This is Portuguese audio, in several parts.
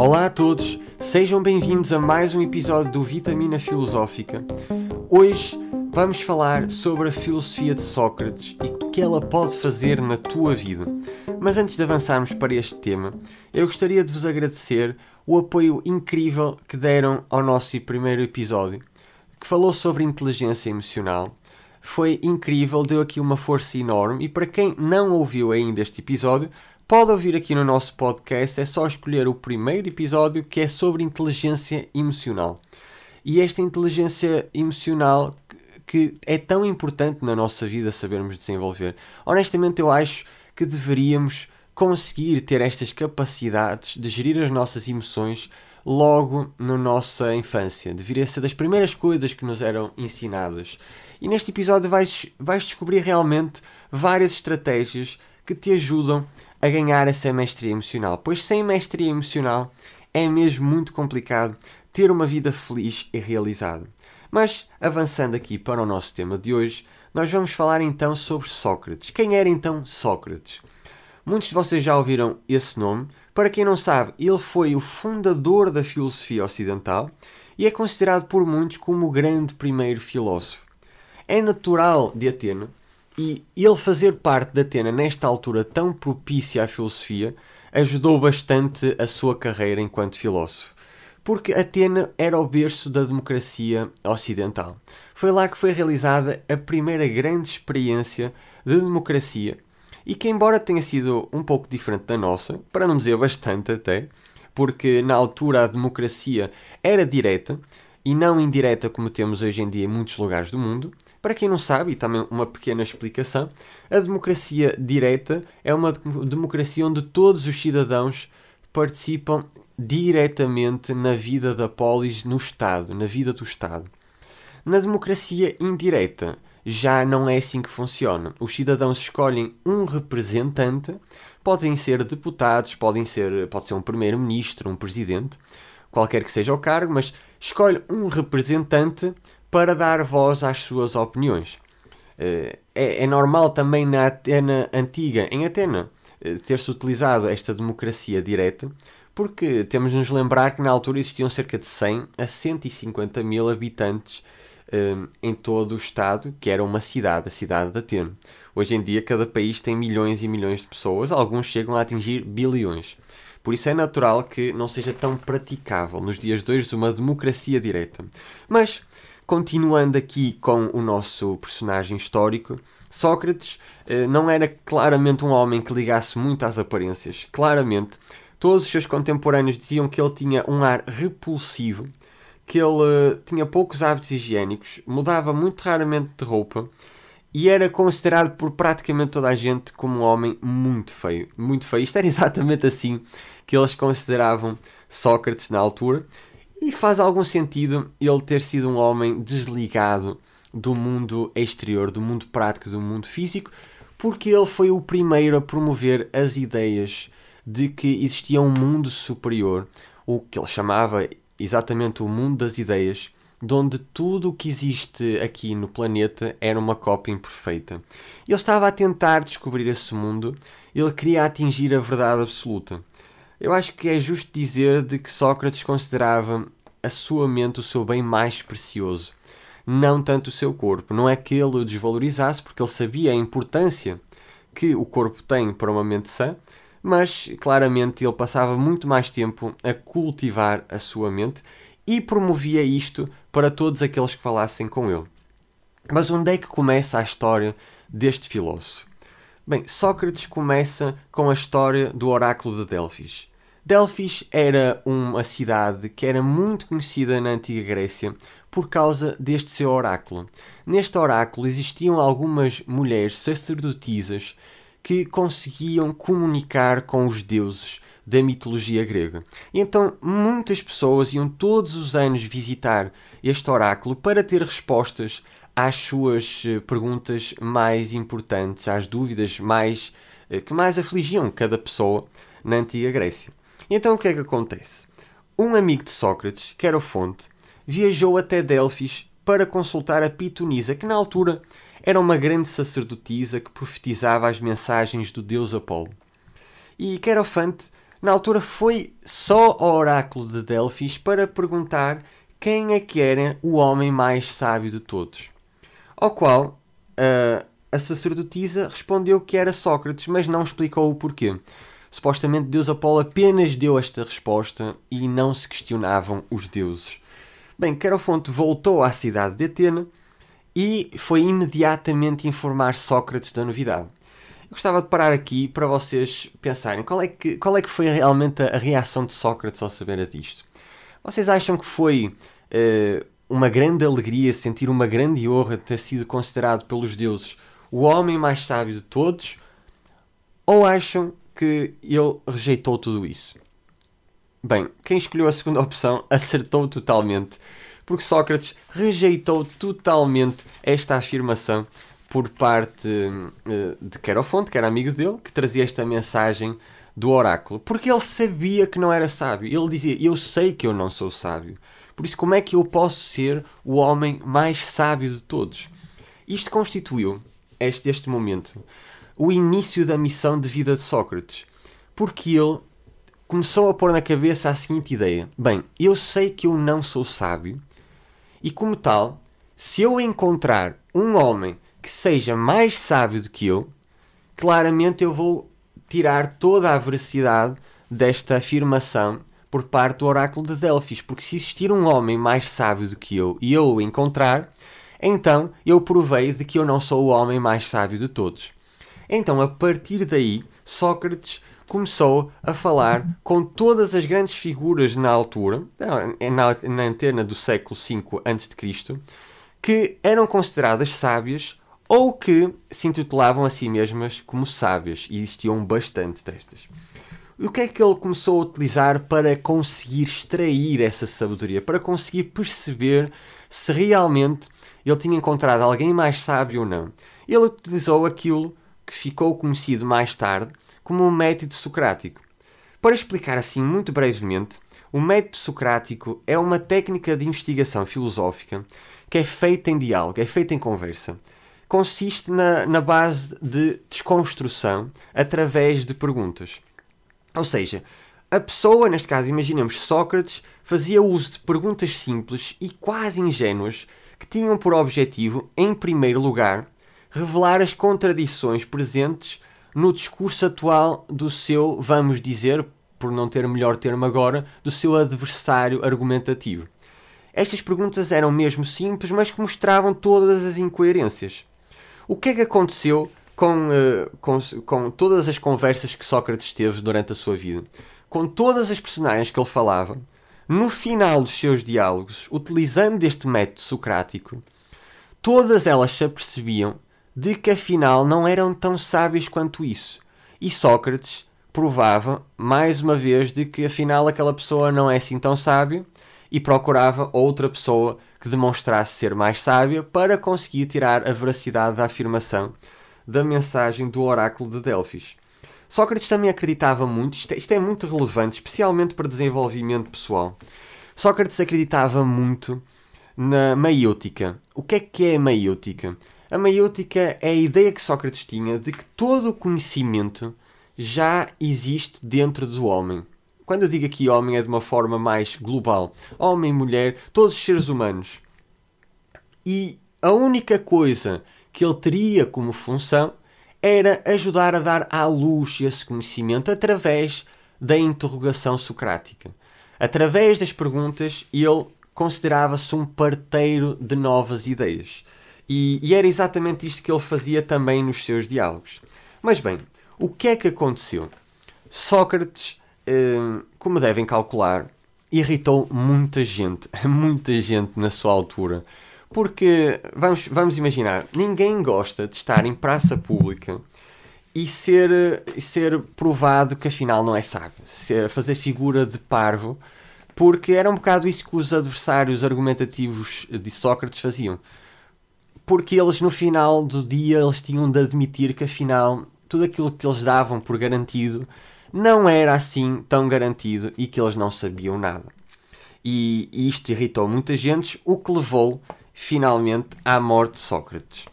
Olá a todos, sejam bem-vindos a mais um episódio do Vitamina Filosófica. Hoje vamos falar sobre a filosofia de Sócrates e o que ela pode fazer na tua vida. Mas antes de avançarmos para este tema, eu gostaria de vos agradecer o apoio incrível que deram ao nosso primeiro episódio, que falou sobre inteligência emocional. Foi incrível, deu aqui uma força enorme e para quem não ouviu ainda este episódio, pode ouvir aqui no nosso podcast, é só escolher o primeiro episódio que é sobre inteligência emocional. E esta inteligência emocional que é tão importante na nossa vida sabermos desenvolver. Honestamente, eu acho que deveríamos conseguir ter estas capacidades de gerir as nossas emoções logo na nossa infância. Deveria ser das primeiras coisas que nos eram ensinadas. E neste episódio vais, vais descobrir realmente várias estratégias que te ajudam a ganhar essa mestria emocional. Pois sem mestria emocional é mesmo muito complicado ter uma vida feliz e realizada. Mas, avançando aqui para o nosso tema de hoje, nós vamos falar então sobre Sócrates. Quem era então Sócrates? Muitos de vocês já ouviram esse nome. Para quem não sabe, ele foi o fundador da filosofia ocidental e é considerado por muitos como o grande primeiro filósofo. É natural de Atena e ele fazer parte de Atena nesta altura tão propícia à filosofia ajudou bastante a sua carreira enquanto filósofo. Porque Atena era o berço da democracia ocidental. Foi lá que foi realizada a primeira grande experiência de democracia e que, embora tenha sido um pouco diferente da nossa, para não dizer bastante até, porque na altura a democracia era direta e não indireta como temos hoje em dia em muitos lugares do mundo. Para quem não sabe, e também uma pequena explicação, a democracia direta é uma democracia onde todos os cidadãos participam diretamente na vida da polis no Estado, na vida do Estado. Na democracia indireta, já não é assim que funciona. Os cidadãos escolhem um representante, podem ser deputados, podem ser, pode ser um primeiro-ministro, um presidente, qualquer que seja o cargo, mas escolhe um representante para dar voz às suas opiniões. Eh, é, é normal também na Atena antiga, em Atena, eh, ter-se utilizado esta democracia direta, porque temos de nos lembrar que na altura existiam cerca de 100 a 150 mil habitantes um, em todo o Estado, que era uma cidade, a cidade de Ateno. Hoje em dia, cada país tem milhões e milhões de pessoas, alguns chegam a atingir bilhões. Por isso é natural que não seja tão praticável nos dias de hoje uma democracia direta. Mas, continuando aqui com o nosso personagem histórico, Sócrates eh, não era claramente um homem que ligasse muito às aparências. Claramente, todos os seus contemporâneos diziam que ele tinha um ar repulsivo que ele uh, tinha poucos hábitos higiênicos, mudava muito raramente de roupa e era considerado por praticamente toda a gente como um homem muito feio. Muito feio. Isto era exatamente assim que eles consideravam Sócrates na altura. E faz algum sentido ele ter sido um homem desligado do mundo exterior, do mundo prático, do mundo físico, porque ele foi o primeiro a promover as ideias de que existia um mundo superior, o que ele chamava exatamente o mundo das ideias, onde tudo o que existe aqui no planeta era uma cópia imperfeita. Ele estava a tentar descobrir esse mundo, ele queria atingir a verdade absoluta. Eu acho que é justo dizer de que Sócrates considerava a sua mente o seu bem mais precioso, não tanto o seu corpo. Não é que ele o desvalorizasse, porque ele sabia a importância que o corpo tem para uma mente sã, mas claramente ele passava muito mais tempo a cultivar a sua mente e promovia isto para todos aqueles que falassem com ele. Mas onde é que começa a história deste filósofo? Bem, Sócrates começa com a história do oráculo de Delfis. Delfis era uma cidade que era muito conhecida na antiga Grécia por causa deste seu oráculo. Neste oráculo existiam algumas mulheres sacerdotisas que conseguiam comunicar com os deuses da mitologia grega. E então muitas pessoas iam todos os anos visitar este oráculo para ter respostas às suas eh, perguntas mais importantes, às dúvidas mais eh, que mais afligiam cada pessoa na antiga Grécia. Então o que é que acontece? Um amigo de Sócrates, que era o Fonte, viajou até Delfis para consultar a Pitonisa, que na altura era uma grande sacerdotisa que profetizava as mensagens do deus Apolo. E Querofante na altura foi só ao oráculo de Delfis para perguntar quem é que era o homem mais sábio de todos. Ao qual uh, a sacerdotisa respondeu que era Sócrates, mas não explicou o porquê. Supostamente Deus Apolo apenas deu esta resposta e não se questionavam os deuses. Bem, Querofonte voltou à cidade de Atena e foi imediatamente informar Sócrates da novidade. Eu gostava de parar aqui para vocês pensarem qual é que, qual é que foi realmente a, reação de Sócrates ao saber disto. Vocês acham que foi uh, uma grande alegria, sentir uma grande honra de ter sido considerado pelos deuses o homem mais sábio de todos? Ou acham que ele rejeitou tudo isso? Bem, quem escolheu a segunda opção acertou totalmente, porque Sócrates rejeitou totalmente esta afirmação por parte uh, de Querofonte, que era amigo dele, que trazia esta mensagem do oráculo, porque ele sabia que não era sábio. Ele dizia: Eu sei que eu não sou sábio. Por isso, como é que eu posso ser o homem mais sábio de todos? Isto constituiu, este, este momento, o início da missão de vida de Sócrates, porque ele começou a pôr na cabeça a seguinte ideia: Bem, eu sei que eu não sou sábio, e como tal, se eu encontrar um homem que seja mais sábio do que eu, claramente eu vou tirar toda a veracidade desta afirmação por parte do oráculo de Delfis, porque se existir um homem mais sábio do que eu e eu o encontrar, então eu provei de que eu não sou o homem mais sábio de todos. Então, a partir daí, Sócrates começou a falar com todas as grandes figuras na altura, na, na antena do século V a.C., que eram consideradas sábias ou que se intitulavam a si mesmas como sábias, e existiam bastante destas. E o que é que ele começou a utilizar para conseguir extrair essa sabedoria, para conseguir perceber se realmente ele tinha encontrado alguém mais sábio ou não? Ele utilizou aquilo que ficou conhecido mais tarde como o método socrático. Para explicar assim muito brevemente, o método socrático é uma técnica de investigação filosófica que é feita em diálogo, é feita em conversa consiste na, na base de desconstrução através de perguntas. Ou seja, a pessoa, neste caso, imaginemos Sócrates, fazia uso de perguntas simples e quase ingênuas que tinham por objetivo, em primeiro lugar, revelar as contradições presentes no discurso atual do seu, vamos dizer, por não ter melhor termo agora, do seu adversário argumentativo. Estas perguntas eram mesmo simples, mas que mostravam todas as incoerências. O que é que aconteceu com, uh, com, com todas as conversas que Sócrates teve durante a sua vida? Com todas as personagens que ele falava, no final dos seus diálogos, utilizando este método socrático, todas elas se apercebiam de que afinal não eram tão sábios quanto isso. E Sócrates provava, mais uma vez, de que afinal aquela pessoa não é assim tão sábia e procurava outra pessoa que demonstrasse ser mais sábia para conseguir tirar a veracidade da afirmação da mensagem do oráculo de Delfis. Sócrates também acreditava muito, isto é, isto é muito relevante, especialmente para desenvolvimento pessoal. Sócrates acreditava muito na maiútica. O que é que é a maiútica? A maiútica é a ideia que Sócrates tinha de que todo o conhecimento já existe dentro do homem. Quando eu digo aqui homem é de uma forma mais global. Homem, mulher, todos os seres humanos. E a única coisa que ele teria como função era ajudar a dar à luz esse conhecimento através da interrogação socrática. Através das perguntas, ele considerava-se um parteiro de novas ideias. E, e, era exatamente isto que ele fazia também nos seus diálogos. Mas bem, o que é que aconteceu? Sócrates Hum, como devem calcular, irritou muita gente, muita gente na sua altura. Porque, vamos, vamos imaginar, ninguém gosta de estar em praça pública e ser, ser provado que afinal não é sábio, ser, fazer figura de parvo, porque era um bocado isso que os adversários argumentativos de Sócrates faziam. Porque eles no final do dia eles tinham de admitir que afinal tudo aquilo que eles davam por garantido não era assim tão garantido e que eles não sabiam nada. E, isto irritou muita gente, o que levou finalmente à morte de Sócrates.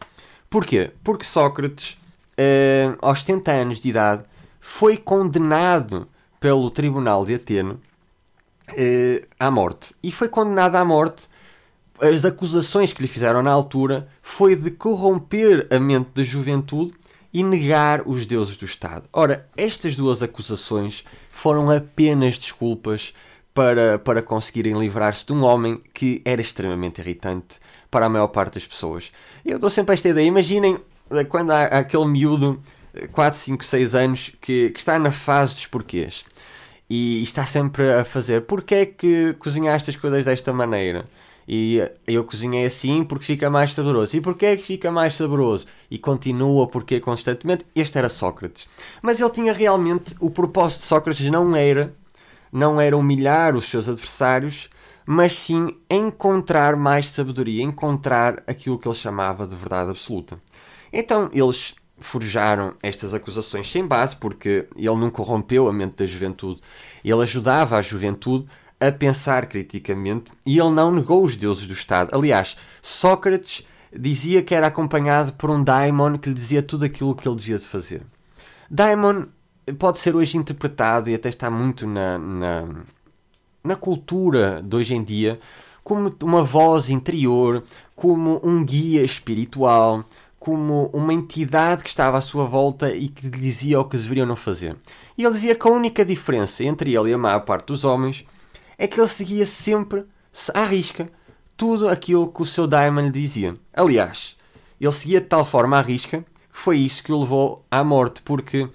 Porquê? Porque Sócrates, uh, aos 70 anos de idade, foi condenado pelo Tribunal de Ateno eh, à morte. E foi condenado à morte. As acusações que lhe fizeram na altura foi de corromper a mente da juventude e negar os deuses do Estado. Ora, estas duas acusações foram apenas desculpas para, para conseguirem livrar-se de um homem que era extremamente irritante para a maior parte das pessoas. Eu dou sempre esta ideia. Imaginem eh, quando há aquele miúdo, 4, 5, 6 anos, que, que está na fase dos porquês e está sempre a fazer porque é que cozinhaste as coisas desta maneira? E eu cozinhei assim porque fica mais saboroso. E porquê é que fica mais saboroso? E continua porque constantemente. Este era Sócrates. Mas ele tinha realmente. O propósito de Sócrates não era, não era humilhar os seus adversários, mas sim encontrar mais sabedoria, encontrar aquilo que ele chamava de verdade absoluta. Então eles forjaram estas acusações sem base, porque ele não corrompeu a mente da juventude. Ele ajudava a juventude a pensar criticamente e ele não negou os deuses do Estado. Aliás, Sócrates dizia que era acompanhado por um daimon que lhe dizia tudo aquilo que ele devia de fazer. Daimon pode ser hoje interpretado, e até está muito na, na, na cultura de hoje em dia, como uma voz interior, como um guia espiritual, como uma entidade que estava à sua volta e que lhe dizia o que deveriam não fazer. E ele dizia que a única diferença entre ele e a maior parte dos homens é que ele seguia sempre à risca tudo aquilo que o seu daimon dizia. Aliás, ele seguia de tal forma à risca que foi isso que o levou à morte, porque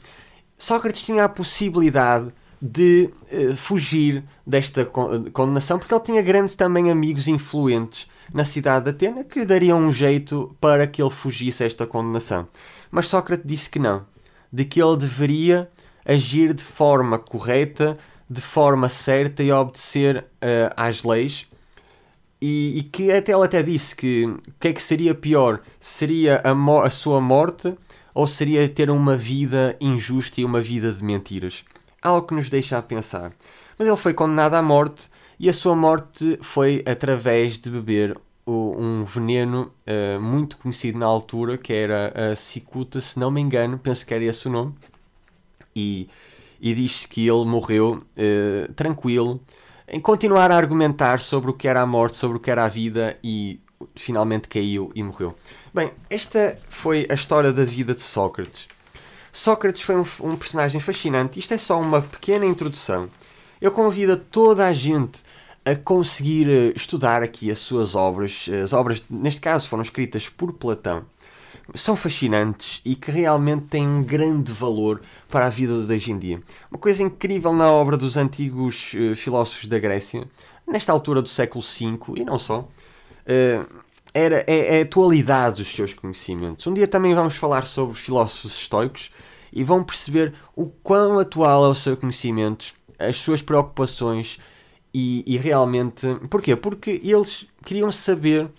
Sócrates tinha a possibilidade de uh, fugir desta condenação, porque ele tinha grandes também amigos influentes na cidade de Atena que dariam um jeito para que ele fugisse a esta condenação. Mas Sócrates disse que não, de que ele deveria agir de forma correta, de forma certa e obedecer uh, às leis. E, e, que até ele até disse que o que é que seria pior? Seria a, a sua morte ou seria ter uma vida injusta e uma vida de mentiras? Algo que nos deixa a pensar. Mas ele foi condenado à morte e a sua morte foi através de beber um veneno uh, muito conhecido na altura, que era a cicuta, se não me engano, penso que era esse o nome, e, e diz que ele morreu uh, tranquilo, em continuar a argumentar sobre o que era a morte, sobre o que era a vida, e finalmente caiu e morreu. Bem, esta foi a história da vida de Sócrates. Sócrates foi um, um personagem fascinante, isto é só uma pequena introdução. Eu convido toda a gente a conseguir eh, estudar aqui as suas obras. As obras, neste caso, foram escritas por Platão. São fascinantes e que realmente têm um grande valor para a vida de hoje em dia. Uma coisa incrível na obra dos antigos uh, filósofos da Grécia, nesta altura do século V e não só, uh, era, é, é a atualidade dos seus conhecimentos. Um dia também vamos falar sobre filósofos estoicos e vão perceber o quão atual é o seu conhecimento, as suas preocupações e, e realmente. Porquê? Porque eles queriam saber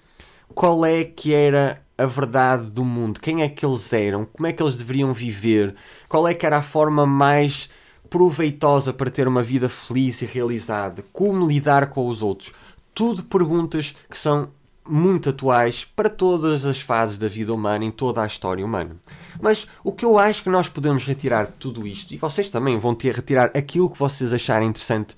qual é que era a verdade do mundo, quem é que eles eram, como é que eles deveriam viver, qual é que era a forma mais proveitosa para ter uma vida feliz e realizada, como lidar com os outros. Tudo perguntas que são muito atuais para todas as fases da vida humana, em toda a história humana. Mas o que eu acho que nós podemos retirar de tudo isto, e vocês também vão ter retirar aquilo que vocês acharem interessante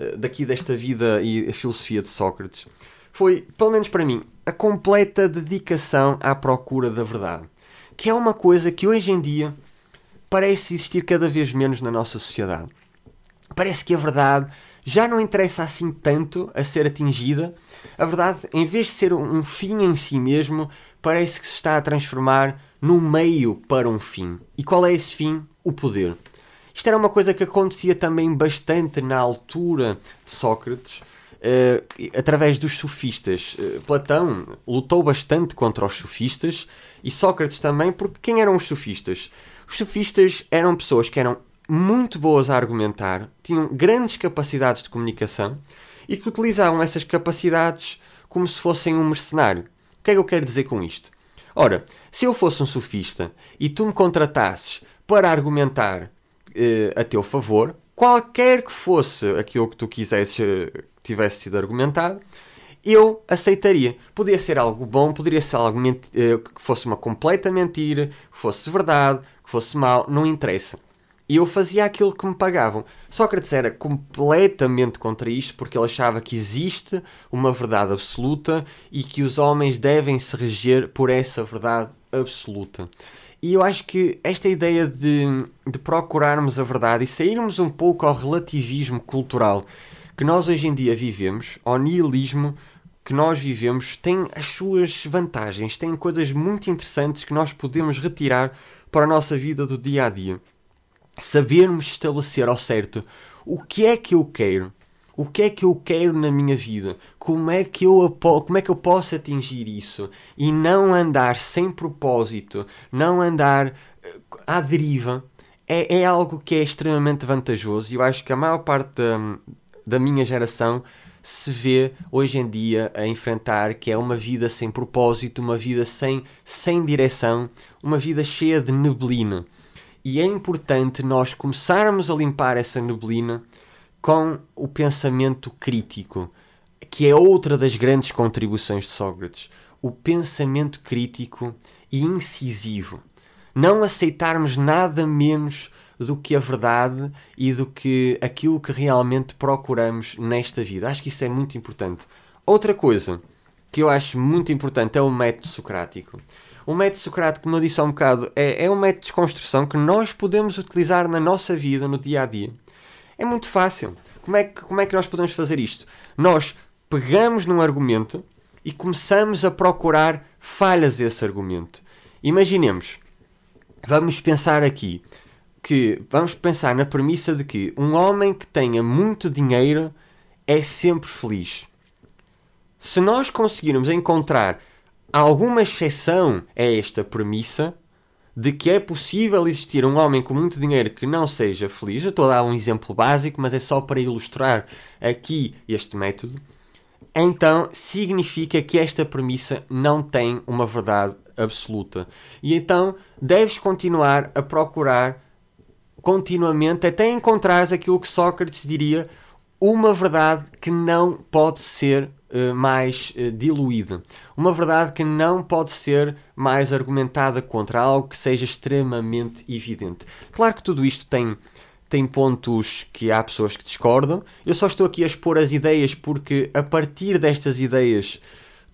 eh, daqui desta vida e a filosofia de Sócrates, foi, pelo menos para mim, a completa dedicação à procura da verdade. Que é uma coisa que hoje em dia parece existir cada vez menos na nossa sociedade. Parece que a verdade já não interessa assim tanto a ser atingida. A verdade, em vez de ser um fim em si mesmo, parece que se está a transformar num meio para um fim. E qual é esse fim? O poder. Isto era uma coisa que acontecia também bastante na altura de Sócrates, uh, através dos sofistas. Uh, Platão lutou bastante contra os sofistas e Sócrates também, porque quem eram os sofistas? Os sofistas eram pessoas que eram muito boas a argumentar, tinham grandes capacidades de comunicação e que utilizavam essas capacidades como se fossem um mercenário. O que é que eu quero dizer com isto? Ora, se eu fosse um sofista e tu me contratasses para argumentar uh, a teu favor, qualquer que fosse aquilo que tu quisesses, uh, tivesse sido argumentado, eu aceitaria. Podia ser algo bom, poderia ser algo uh, que fosse uma completa mentira, que fosse verdade, que fosse mau, não interessa. E eu fazia aquilo que me pagavam. Sócrates era completamente contra isto porque ele achava que existe uma verdade absoluta e que os homens devem se reger por essa verdade absoluta. E eu acho que esta ideia de, de procurarmos a verdade e sairmos um pouco ao relativismo cultural que nós hoje em dia vivemos, ao nihilismo que nós vivemos, tem as suas vantagens, tem coisas muito interessantes que nós podemos retirar para a nossa vida do dia a dia. Sabermos estabelecer ao certo o que é que eu quero, o que é que eu quero na minha vida, como é que eu, como é que eu posso atingir isso e não andar sem propósito, não andar eh, à deriva. É, é algo que é extremamente vantajoso e eu acho que a maior parte da, da minha geração se vê hoje em dia a enfrentar, que é uma vida sem propósito, uma vida sem, sem direção, uma vida cheia de neblina. E é importante nós começarmos a limpar essa neblina com o pensamento crítico, que é outra das grandes contribuições de Sócrates. O pensamento crítico e incisivo. Não aceitarmos nada menos do que a verdade e do que aquilo que realmente procuramos nesta vida. Acho que isso é muito importante. Outra coisa que eu acho muito importante é o método socrático. O método socrático, como eu disse há um bocado, é, é um método de desconstrução que nós podemos utilizar na nossa vida, no dia a dia. É muito fácil. Como é que, como é que nós podemos fazer isto? Nós pegamos num argumento e começamos a procurar falhas desse argumento. Imaginemos, vamos pensar aqui, que vamos pensar na premissa de que um homem que tenha muito dinheiro é sempre feliz. Se nós conseguirmos encontrar alguma exceção a esta premissa de que é possível existir um homem com muito dinheiro que não seja feliz, eu estou a dar um exemplo básico, mas é só para ilustrar aqui este método, então significa que esta premissa não tem uma verdade absoluta. E então deves continuar a procurar continuamente até encontrares aquilo que Sócrates diria uma verdade que não pode ser uh, mais uh, diluída. Uma verdade que não pode ser mais argumentada contra algo que seja extremamente evidente. Claro que tudo isto tem, tem pontos que há pessoas que discordam. Eu só estou aqui a expor as ideias porque a partir destas ideias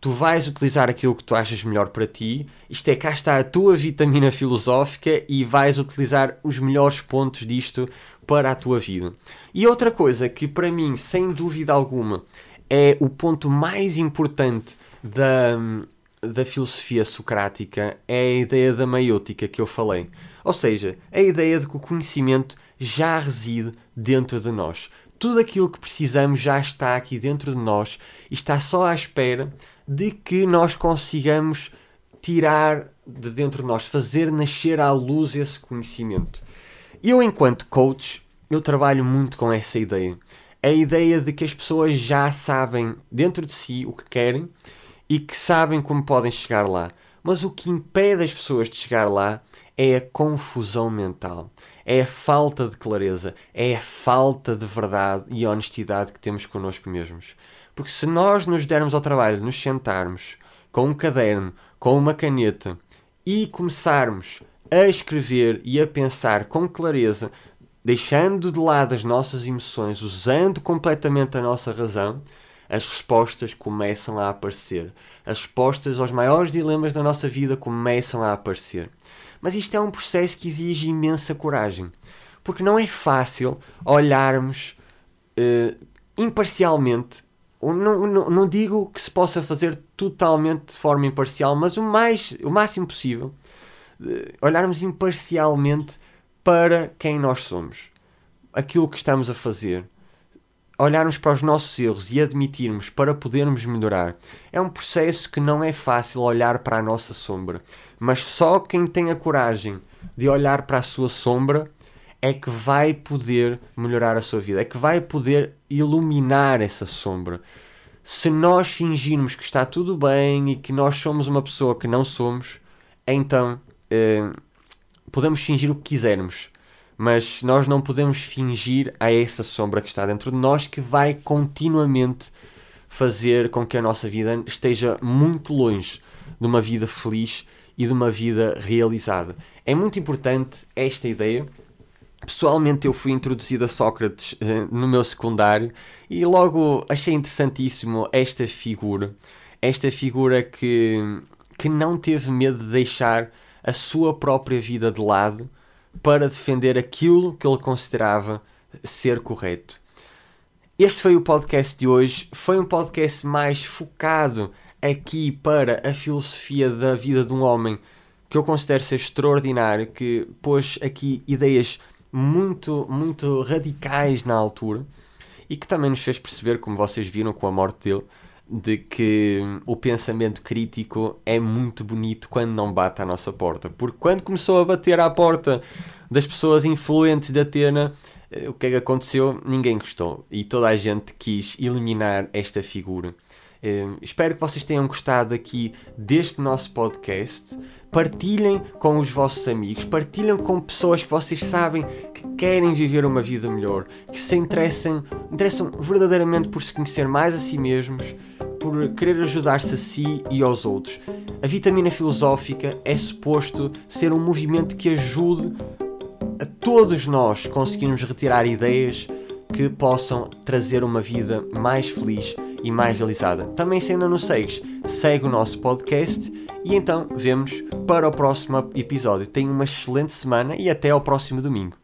tu vais utilizar aquilo que tu achas melhor para ti. Isto é, cá está a tua vitamina filosófica e vais utilizar os melhores pontos disto para a tua vida. E outra coisa que para mim, sem dúvida alguma, é o ponto mais importante da, da filosofia socrática é a ideia da maiótica que eu falei. Ou seja, a ideia de que o conhecimento já reside dentro de nós. Tudo aquilo que precisamos já está aqui dentro de nós e está só à espera de que nós consigamos tirar de dentro de nós, fazer nascer à luz esse conhecimento. Eu, enquanto coach, eu trabalho muito com essa ideia. A ideia de que as pessoas já sabem dentro de si o que querem e que sabem como podem chegar lá. Mas o que impede as pessoas de chegar lá é a confusão mental, é a falta de clareza, é a falta de verdade e honestidade que temos connosco mesmos. Porque se nós nos dermos ao trabalho de nos sentarmos com um caderno, com uma caneta e começarmos a escrever e a pensar com clareza, deixando de lado as nossas emoções, usando completamente a nossa razão, as respostas começam a aparecer. As respostas aos maiores dilemas da nossa vida começam a aparecer. Mas isto é um processo que exige imensa coragem. Porque não é fácil olharmos uh, imparcialmente não, não, não, digo que se possa fazer totalmente de forma imparcial, mas o, mais, o máximo possível, olharmos imparcialmente para quem nós somos, aquilo que estamos a fazer, olharmos para os nossos erros e admitirmos para podermos melhorar. É um processo que não é fácil olhar para a nossa sombra, mas só quem tem a coragem de olhar para a sua sombra é que vai poder melhorar a sua vida, é que vai poder iluminar essa sombra. Se nós fingirmos que está tudo bem e que nós somos uma pessoa que não somos, então eh, podemos fingir o que quisermos, mas nós não podemos fingir a essa sombra que está dentro de nós que vai continuamente fazer com que a nossa vida esteja muito longe de uma vida feliz e de uma vida realizada. É muito importante esta ideia Pessoalmente, eu fui introduzido a Sócrates uh, no meu secundário e logo achei interessantíssimo esta figura. Esta figura que, que não teve medo de deixar a sua própria vida de lado para defender aquilo que ele considerava ser correto. Este foi o podcast de hoje. Foi um podcast mais focado aqui para a filosofia da vida de um homem que eu considero ser extraordinário, que pôs aqui ideias muito, muito radicais na altura e que também nos fez perceber, como vocês viram com a morte dele, de que o pensamento crítico é muito bonito quando não bate à nossa porta. Porque quando começou a bater à porta das pessoas influentes da Atena, eh, o que é que aconteceu? Ninguém gostou e toda a gente quis eliminar esta figura. Uh, espero que vocês tenham gostado aqui deste nosso podcast. Partilhem com os vossos amigos, partilhem com pessoas que vocês sabem que querem viver uma vida melhor, que se interessam, interessam verdadeiramente por se conhecer mais a si mesmos, por querer ajudar-se a si e aos outros. A vitamina filosófica é suposto ser um movimento que ajude a todos nós conseguirmos retirar ideias que possam trazer uma vida mais feliz e mais realizada. Também se ainda não segues, segue o nosso podcast e então vemos para o próximo episódio. Tenha uma excelente semana e até ao próximo domingo.